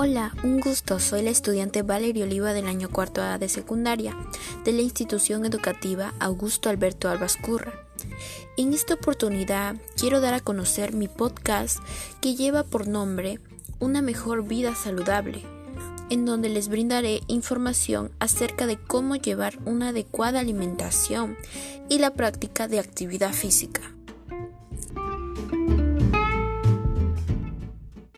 Hola, un gusto. Soy la estudiante Valeria Oliva del año cuarto A de secundaria de la institución educativa Augusto Alberto Albascurra. En esta oportunidad quiero dar a conocer mi podcast que lleva por nombre Una mejor vida saludable, en donde les brindaré información acerca de cómo llevar una adecuada alimentación y la práctica de actividad física.